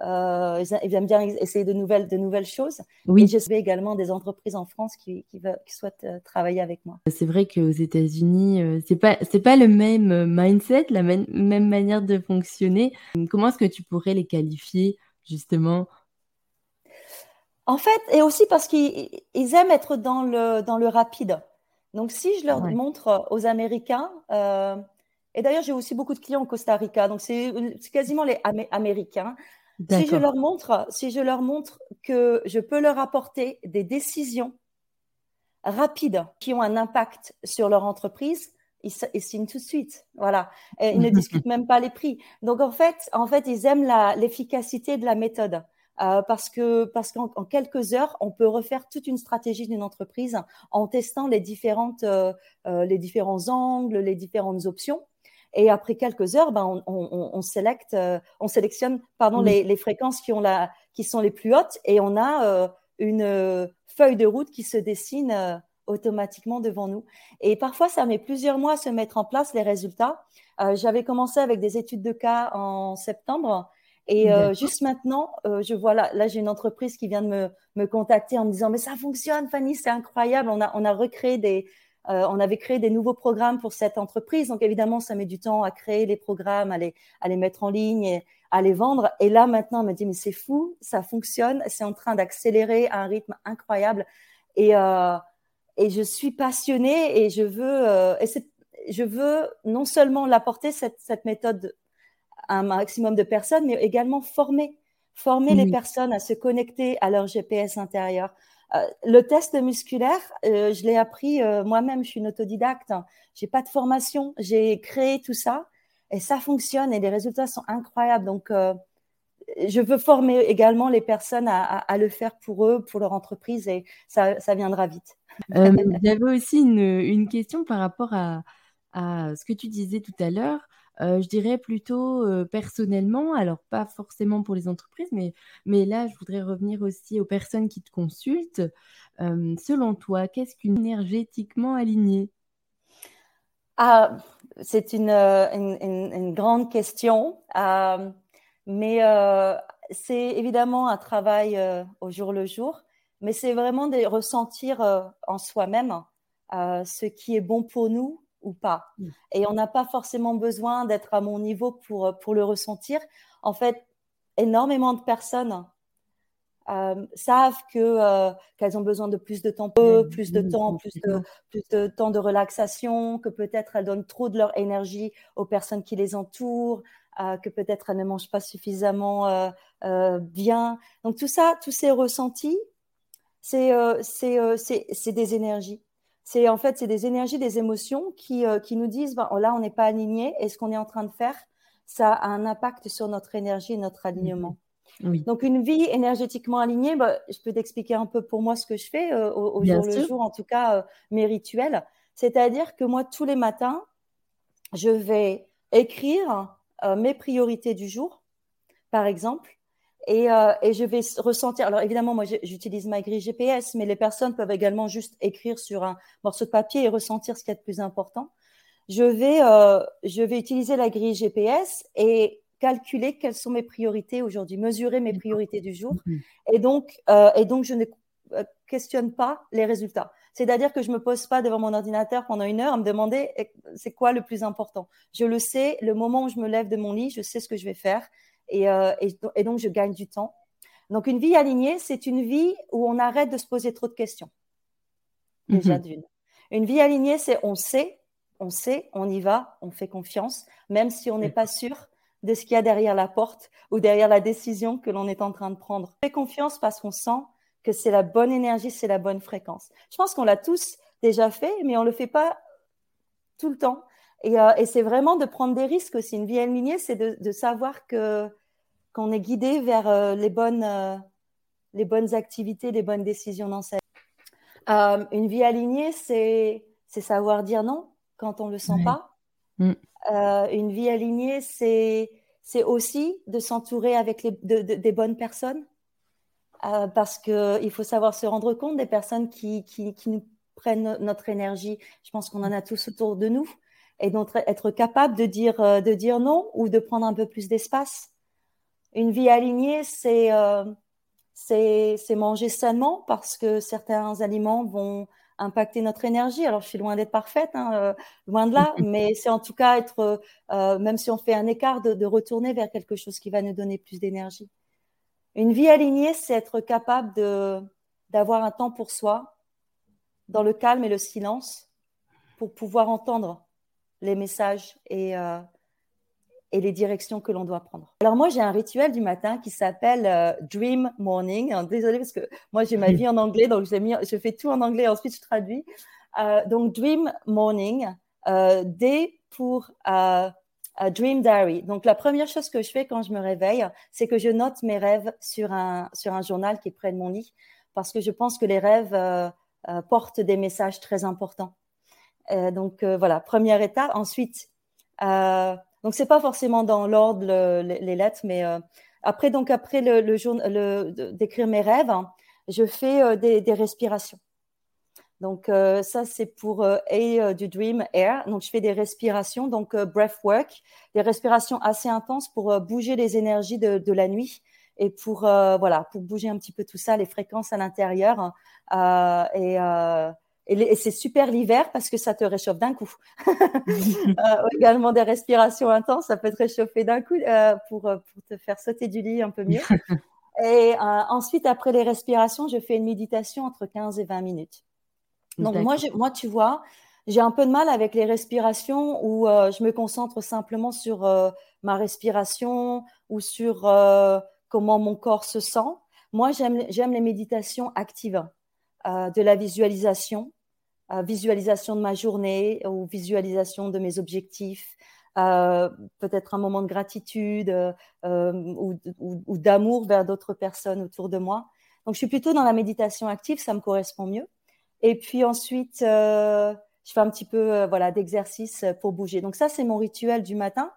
euh, ils aiment bien essayer de nouvelles, de nouvelles choses. Oui. Et j'espère également des entreprises en France qui, qui, qui souhaitent euh, travailler avec moi. C'est vrai qu'aux États-Unis, euh, c'est pas c'est pas le même mindset, la même, même manière de fonctionner. Comment est-ce que tu pourrais les qualifier justement? En fait, et aussi parce qu'ils aiment être dans le dans le rapide. Donc, si je leur montre aux Américains, et d'ailleurs, j'ai aussi beaucoup de clients au Costa Rica, donc c'est quasiment les Américains. Si je leur montre, si je leur montre que je peux leur apporter des décisions rapides qui ont un impact sur leur entreprise, ils, signent tout de suite. Voilà. Et ils ne (laughs) discutent même pas les prix. Donc en fait, en fait, ils aiment l'efficacité de la méthode. Euh, parce que parce qu'en quelques heures, on peut refaire toute une stratégie d'une entreprise en testant les différentes euh, euh, les différents angles, les différentes options. Et après quelques heures, ben, on, on, on, sélecte, on sélectionne pardon, les, les, fréquences qui, ont la, qui sont les plus hautes et on a une feuille de route qui se dessine automatiquement devant nous. Et parfois, ça met plusieurs mois à se mettre en place les résultats. J'avais commencé avec des études de cas en septembre. Et juste maintenant, je vois là, là j'ai une entreprise qui vient de me, me, contacter en me disant mais ça fonctionne, Fanny, c'est incroyable. On a, on a recréé des, euh, on avait créé des nouveaux programmes pour cette entreprise. Donc évidemment, ça met du temps à créer les programmes, à les, à les mettre en ligne et à les vendre. Et là, maintenant, on me dit, mais c'est fou, ça fonctionne, c'est en train d'accélérer à un rythme incroyable. Et, euh, et je suis passionnée et je veux, euh, et je veux non seulement l'apporter, cette, cette méthode, un maximum de personnes, mais également former, former les personnes à se connecter à leur GPS intérieur, euh, le test musculaire, euh, je l'ai appris euh, moi-même, je suis une autodidacte, j'ai pas de formation, j'ai créé tout ça et ça fonctionne et les résultats sont incroyables. Donc, je veux former également les personnes à, le faire pour eux, pour leur entreprise et ça, viendra vite. (laughs) J'avais aussi une, question par rapport à, à, ce que tu disais tout à l'heure. Euh, je dirais plutôt euh, personnellement, alors pas forcément pour les entreprises, mais, mais là, je voudrais revenir aussi aux personnes qui te consultent. Euh, selon toi, qu'est-ce qu'une énergétiquement alignée? Ah, C'est une, une, grande question, mais c'est évidemment un travail au jour le jour, mais c'est vraiment de ressentir en soi-même ce qui est bon pour nous ou pas. Mmh. Et on n'a pas forcément besoin d'être à mon niveau pour, euh, pour le ressentir. En fait, énormément de personnes euh, savent que euh, qu'elles ont besoin de plus de temps, plus de temps, plus de, plus de temps de relaxation, que peut-être elles donnent trop de leur énergie aux personnes qui les entourent, que peut-être elles ne mangent pas suffisamment bien. Donc tout ça, tous ces ressentis, c'est c'est des énergies c'est en fait c'est des énergies, des émotions qui, euh, qui nous disent ben, là on n'est pas aligné et ce qu'on est en train de faire, ça a un impact sur notre énergie et notre alignement. Mhm. Donc une vie énergétiquement alignée, ben, je peux t'expliquer un peu pour moi ce que je fais euh, au, jour le jour, en tout cas euh, mes rituels. C'est-à-dire que moi tous les matins, je vais écrire mes priorités du jour, par exemple, euh, et, je vais ressentir. Alors évidemment, moi j'utilise ma grille GPS, mais les personnes peuvent également juste écrire sur un morceau de papier et ressentir ce qui est le plus important. Je vais, euh, je vais utiliser la grille GPS et calculer quelles sont mes priorités aujourd'hui, mesurer mes priorités du jour. Mhm. Et donc, euh, et donc je, ne, questionne pas les résultats. C'est-à-dire que je me pose pas devant mon ordinateur pendant une heure à me demander eh, c'est quoi le plus important? Je le sais, le moment où je me lève de mon lit, je sais ce que je vais faire et, et donc je gagne du temps. Donc une vie alignée, c'est une vie où on arrête de se poser trop de questions. Déjà mhm. d'une. Une vie alignée, c'est on sait, on sait, on y va, on fait confiance, même si on n'est pas sûr de ce qu'il y a derrière la porte ou derrière la décision que l'on est en train de prendre. On fait confiance parce qu'on sent que c'est la bonne énergie, c'est la bonne fréquence. Je pense qu'on l'a tous déjà fait, mais on ne le fait pas tout le temps. Euh, et, c'est vraiment de prendre des risques aussi. Une vie alignée, c'est de, savoir que qu'on est guidé vers euh, les bonnes euh, les bonnes activités, les bonnes décisions dans sa vie. Une vie alignée, c'est savoir dire non quand on ne le sent pas. Mm. Une vie alignée, c'est aussi de s'entourer avec les, des bonnes personnes. Parce qu'il faut savoir se rendre compte des personnes qui, qui, qui nous prennent notre énergie. Je pense qu'on en a tous autour de nous. Et donc être capable de dire, de dire non ou de prendre un peu plus d'espace. Une vie alignée, c'est c'est manger sainement parce que certains aliments vont impacter notre énergie. Alors, je suis loin d'être parfaite, hein, euh, loin de là, (laughs) mais c'est en tout cas être, euh, même si on fait un écart, de, retourner vers quelque chose qui va nous donner plus d'énergie. Une vie alignée, c'est être capable d'avoir un temps pour soi, dans le calme et le silence, pour pouvoir entendre les messages et, euh, et les directions que l'on doit prendre. Alors moi, j'ai un rituel du matin qui s'appelle euh, Dream Morning. Désolée parce que moi, j'ai ma (laughs) vie en anglais, donc mis, je fais tout en anglais, ensuite je traduis. Euh, donc Dream Morning, D pour Dream Diary. Donc la première chose que je fais quand je me réveille, c'est que je note mes rêves sur un, sur un journal qui est près de mon lit, parce que je pense que les rêves portent des messages très importants. Donc voilà, première étape. Ensuite, donc c'est pas forcément dans l'ordre les lettres, mais euh, après donc après le, le, d'écrire mes rêves, hein, je fais euh, des, respirations. Donc euh, ça c'est pour A du Dream Air. Donc je fais des respirations, donc breath work, des respirations assez intenses pour bouger les énergies de, de, la nuit et pour voilà pour bouger un petit peu tout ça, les fréquences à l'intérieur hein, et et, c'est super l'hiver parce que ça te réchauffe d'un coup. (laughs) (laughs) Euh, également des respirations intenses, ça peut te réchauffer d'un coup euh, pour, euh, pour, te faire sauter du lit un peu mieux. (laughs) et ensuite, après les respirations, je fais une méditation entre 15 et 20 minutes. Donc moi, moi, tu vois, j'ai un peu de mal avec les respirations où je me concentre simplement sur ma respiration ou sur comment mon corps se sent. Moi, j'aime les méditations actives, de la visualisation, visualisation de ma journée ou visualisation de mes objectifs, euh, peut-être un moment de gratitude euh, ou, ou, d'amour vers d'autres personnes autour de moi. Donc, je suis plutôt dans la méditation active, ça me correspond mieux. Et puis ensuite, euh, je fais un petit peu voilà d'exercice pour bouger. Donc ça, c'est mon rituel du matin.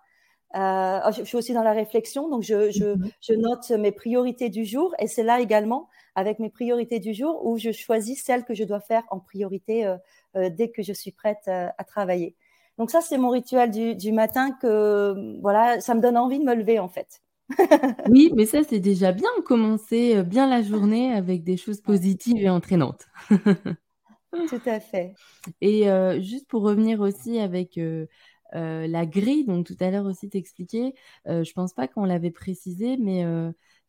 Euh, je, suis aussi dans la réflexion, donc je, je, mhm. je note mes priorités du jour et c'est là également avec mes priorités du jour où je choisis celles que je dois faire en priorité euh, euh, dès que je suis prête euh, à travailler. Donc ça, c'est mon rituel du, du, matin que voilà, ça me donne envie de me lever en fait. (laughs) oui, mais ça, c'est déjà bien commencer bien la journée avec des choses positives et entraînantes. (laughs) Tout à fait. Et juste pour revenir aussi avec euh, la grille, donc tout à l'heure aussi t'expliquer, euh, je pense pas qu'on l'avait précisé, mais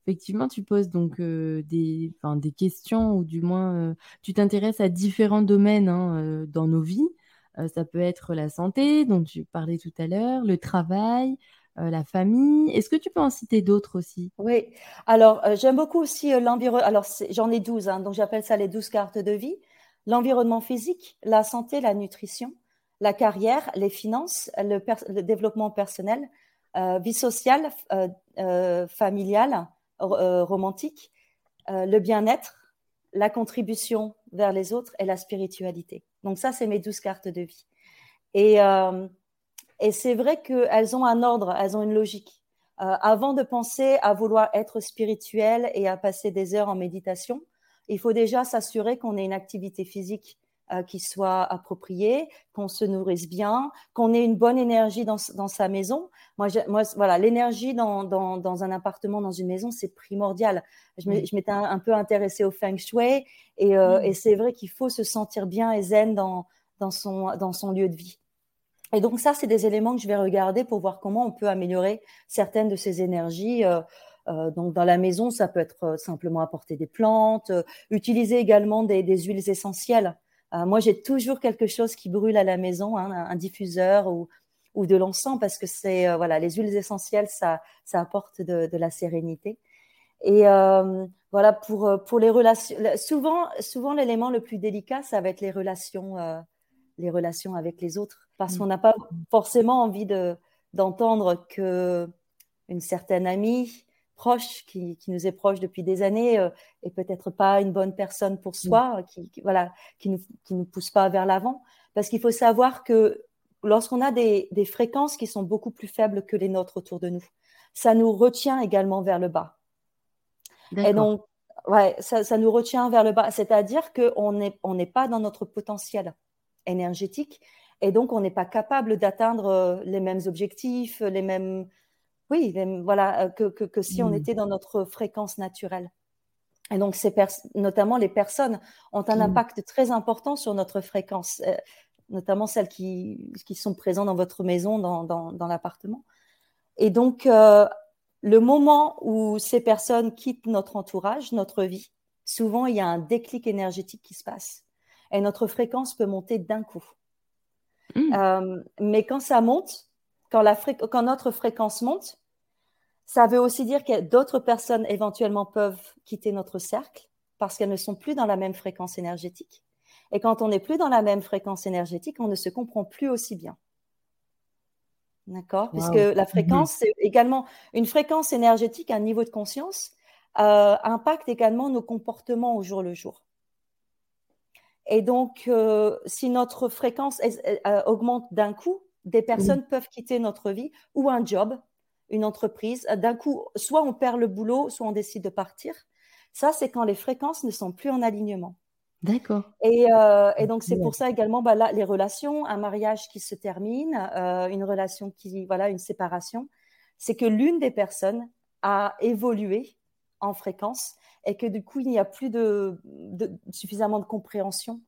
effectivement tu poses donc des, des questions ou du moins tu t'intéresses à différents domaines hein, dans nos vies. ça peut être la santé dont tu parlais tout à l'heure, le travail, la famille. Est-ce que tu peux en citer d'autres aussi? Oui, alors j'aime beaucoup aussi l'environnement. Alors j'en ai 12, hein, donc j'appelle ça les 12 cartes de vie. L'environnement physique, la santé, la nutrition, la carrière, les finances, le, développement personnel, vie sociale, familiale, romantique, le bien-être, la contribution vers les autres et la spiritualité. Donc ça, c'est mes douze cartes de vie. Et, et c'est vrai qu'elles ont un ordre, elles ont une logique. avant de penser à vouloir être spirituel et à passer des heures en méditation, il faut déjà s'assurer qu'on ait une activité physique euh, qui soit approprié, qu'on se nourrisse bien, qu'on ait une bonne énergie dans, dans sa maison. Moi, moi voilà, l'énergie dans, dans, dans, un appartement, dans une maison, c'est primordial. Je m'étais un, peu intéressée au feng shui et, euh, et c'est vrai qu'il faut se sentir bien et zen dans, dans, son, dans son lieu de vie. Et donc ça, c'est des éléments que je vais regarder pour voir comment on peut améliorer certaines de ces énergies. Euh, euh, donc dans la maison, ça peut être simplement apporter des plantes, euh, utiliser également des, des huiles essentielles. Moi, j'ai toujours quelque chose qui brûle à la maison, hein, un, diffuseur ou, ou de l'encens, parce que c'est voilà, les huiles essentielles, ça, ça apporte de, la sérénité. Et voilà pour pour les relations. Souvent, souvent l'élément le plus délicat, ça va être les relations, les relations avec les autres, parce qu'on n'a pas forcément envie de d'entendre que une certaine amie proche, qui, nous est proche depuis des années, euh, et peut-être pas une bonne personne pour soi, mm. qui, voilà, qui nous, qui nous pousse pas vers l'avant. Parce qu'il faut savoir que lorsqu'on a des, fréquences qui sont beaucoup plus faibles que les nôtres autour de nous, ça nous retient également vers le bas. Et donc, ouais, ça, ça, nous retient vers le bas. C'est-à-dire qu'on n'est on n'est pas dans notre potentiel énergétique et donc on n'est pas capable d'atteindre euh, les mêmes objectifs, les mêmes, oui, voilà, euh, que, si on mmh. était dans notre fréquence naturelle. Et donc, notamment les personnes ont un mmh. impact très important sur notre fréquence, euh, notamment celles qui, sont présentes dans votre maison, dans, l'appartement. Et donc, euh, le moment où ces personnes quittent notre entourage, notre vie, souvent il y a un déclic énergétique qui se passe. Et notre fréquence peut monter d'un coup. Mmh. mais quand ça monte, quand, la quand notre fréquence monte, ça veut aussi dire que d'autres personnes éventuellement peuvent quitter notre cercle parce qu'elles ne sont plus dans la même fréquence énergétique. Et quand on n'est plus dans la même fréquence énergétique, on ne se comprend plus aussi bien. D'accord? Puisque la fréquence, c'est également une fréquence énergétique, un niveau de conscience, euh, impacte également nos comportements au jour le jour. Et donc, euh, si notre fréquence euh, augmente d'un coup, des personnes peuvent quitter notre vie ou un job une entreprise, d'un coup, soit on perd le boulot, soit on décide de partir. Ça, c'est quand les fréquences ne sont plus en alignement. D'accord. Et, euh, donc, c'est pour ça également, bah, là, les relations, un mariage qui se termine, euh, une relation qui, voilà, une séparation, c'est que l'une des personnes a évolué en fréquence et que du coup, il n'y a plus de, suffisamment de compréhension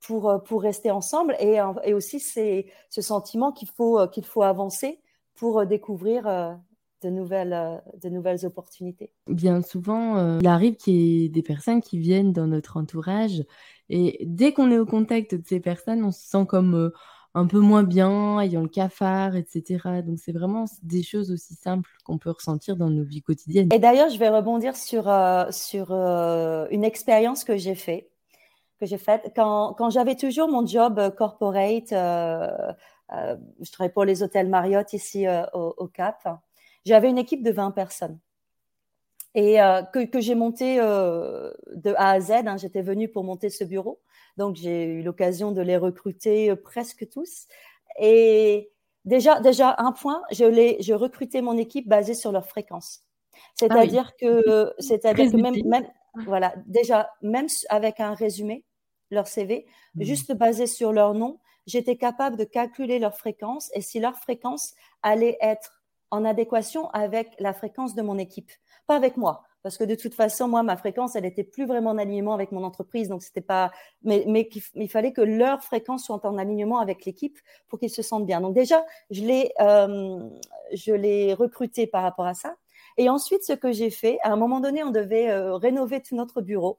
pour, pour rester ensemble. Et, et aussi, c'est ce sentiment qu'il faut, qu'il faut avancer pour découvrir de nouvelles, euh, de nouvelles opportunités. Bien souvent, euh, il arrive qu'il y ait des personnes qui viennent dans notre entourage et dès qu'on est au contact de ces personnes, on se sent comme euh, un peu moins bien, ayant le cafard, etc. Donc c'est vraiment des choses aussi simples qu'on peut ressentir dans nos vies quotidiennes. Et d'ailleurs, je vais rebondir sur, sur une expérience que j'ai faite. Que j'ai faite quand, quand j'avais toujours mon job corporate, je travaillais pour les hôtels Marriott ici au, au Cap j'avais une équipe de 20 personnes et euh, que, j'ai monté euh, de A à Z. Hein. J'étais venue pour monter ce bureau, donc j'ai eu l'occasion de les recruter euh, presque tous. Et déjà, déjà un point, je, les, je recrutais mon équipe basée sur leur fréquence. C'est-à-dire ah que, c'est-à-dire que même, même, voilà, déjà, même avec un résumé, leur CV, mmh. juste basé sur leur nom, j'étais capable de calculer leur fréquence et si leur fréquence allait être en adéquation avec la fréquence de mon équipe, pas avec moi. Parce que de toute façon, moi, ma fréquence, elle était plus vraiment en alignement avec mon entreprise, donc c'était pas. Mais, mais il fallait que leur fréquence soit en alignement avec l'équipe pour qu'ils se sentent bien. Donc déjà, je l'ai, euh, je l'ai recruté par rapport à ça. Et ensuite, ce que j'ai fait, à un moment donné, on devait euh, rénover tout notre bureau.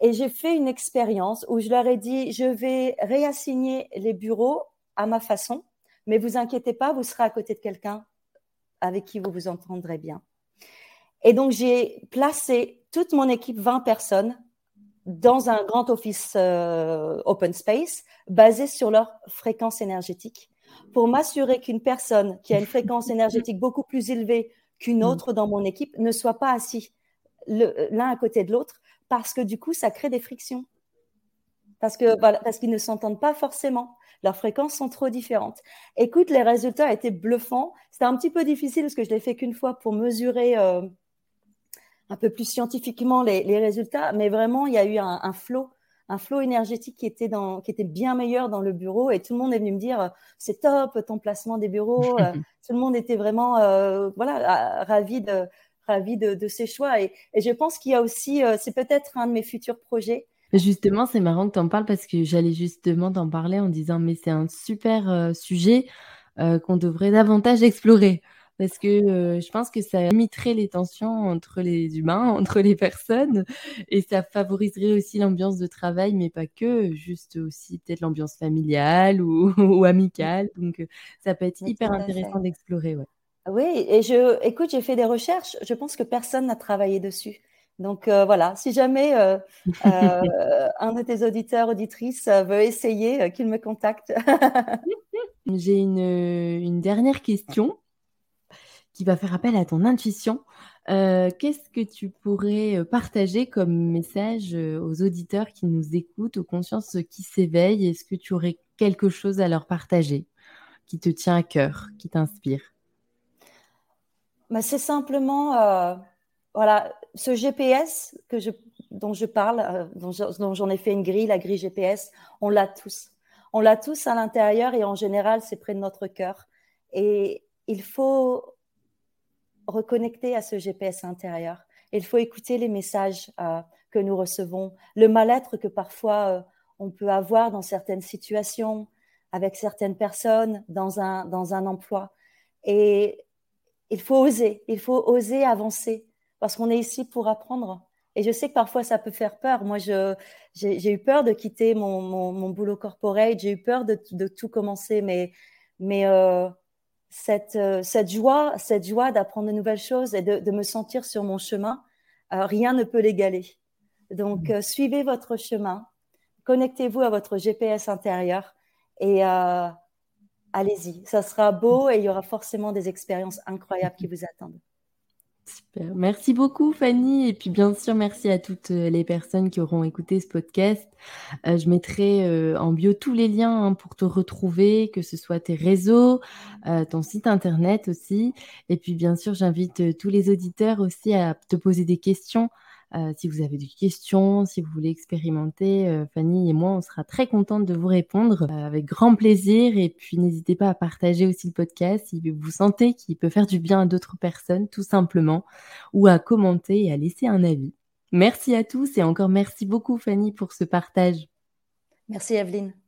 Et j'ai fait une expérience où je leur ai dit, je vais réassigner les bureaux à ma façon, mais vous inquiétez pas, vous serez à côté de quelqu'un avec qui vous vous entendrez bien. Et donc, j'ai placé toute mon équipe, 20 personnes, dans un grand office euh, open space basé sur leur fréquence énergétique pour m'assurer qu'une personne qui a une fréquence énergétique beaucoup plus élevée qu'une mm. autre dans mon équipe ne soit pas assis l'un à côté de l'autre parce que du coup, ça crée des frictions. Parce que parce qu'ils ne s'entendent pas forcément leurs fréquences sont trop différentes. Écoute, les résultats étaient bluffants. C'était un petit peu difficile parce que je l'ai fait qu'une fois pour mesurer euh, un peu plus scientifiquement les, résultats, mais vraiment, il y a eu un, un flot un flot énergétique qui était, dans, qui était bien meilleur dans le bureau et tout le monde est venu me dire c'est top ton placement des bureaux. (laughs) tout le monde était vraiment voilà, ravi de, ravi de, de ces choix. Et, et je pense qu'il y a aussi, c'est peut-être un de mes futurs projets. Justement, c'est marrant que tu en parles parce que j'allais justement t'en parler en disant mais c'est un super sujet qu'on devrait davantage explorer parce que euh, je pense que ça limiterait les tensions entre les humains, (laughs) entre les personnes, et ça favoriserait aussi l'ambiance de travail, mais pas que, juste aussi peut-être l'ambiance familiale ou, (laughs) ou, amicale. Donc, euh, ça peut être hyper intéressant d'explorer. Ouais. Oui, et je, écoute, j'ai fait des recherches. Je pense que personne n'a travaillé dessus. Donc euh, voilà, si jamais euh, (laughs) un de tes auditeurs, auditrices veut essayer, qu'il me contacte. (laughs) J'ai une, une, dernière question qui va faire appel à ton intuition. Euh, qu'est-ce que tu pourrais euh, partager comme message euh, aux auditeurs qui nous écoutent, aux consciences qui s'éveillent? Est-ce que tu aurais quelque chose à leur partager qui te tient à cœur, qui t'inspire? Bah, C'est simplement, voilà, ce GPS dont je parle, dont j'en ai fait une grille, la grille GPS, on l'a tous. On l'a tous à l'intérieur et en général, c'est près de notre cœur. Et il faut reconnecter à ce GPS intérieur. Il faut écouter les messages euh, que nous recevons, le mal-être que parfois euh, on peut avoir dans certaines situations, avec certaines personnes, dans un, dans un emploi. Et il faut oser, il faut oser avancer, parce qu'on est ici pour apprendre. Et je sais que parfois ça peut faire peur. Moi, j'ai eu peur de quitter mon, mon, boulot corporate, j'ai eu peur de, de, tout commencer, mais, mais euh, cette, euh, cette joie, cette joie d'apprendre de nouvelles choses et de, me sentir sur mon chemin, euh, rien ne peut l'égaler. Donc, mmh. euh, suivez votre chemin, connectez-vous à votre GPS intérieur et allez-y. Ça sera beau et il y aura forcément des expériences incroyables qui vous attendent. Super. Merci beaucoup, Fanny. Et puis, bien sûr, merci à toutes euh, les personnes qui auront écouté ce podcast. Euh, je mettrai euh, en bio tous les liens hein, pour te retrouver, que ce soit tes réseaux, ton site internet aussi. Et puis, bien sûr, j'invite tous les auditeurs aussi à te poser des questions euh, si vous avez des questions, si vous voulez expérimenter, euh, Fanny et moi, on sera très contente de vous répondre euh, avec grand plaisir. Et puis, n'hésitez pas à partager aussi le podcast si vous sentez qu'il peut faire du bien à d'autres personnes, tout simplement, ou à commenter et à laisser un avis. Merci à tous et encore merci beaucoup, Fanny, pour ce partage. Merci, Evelyne.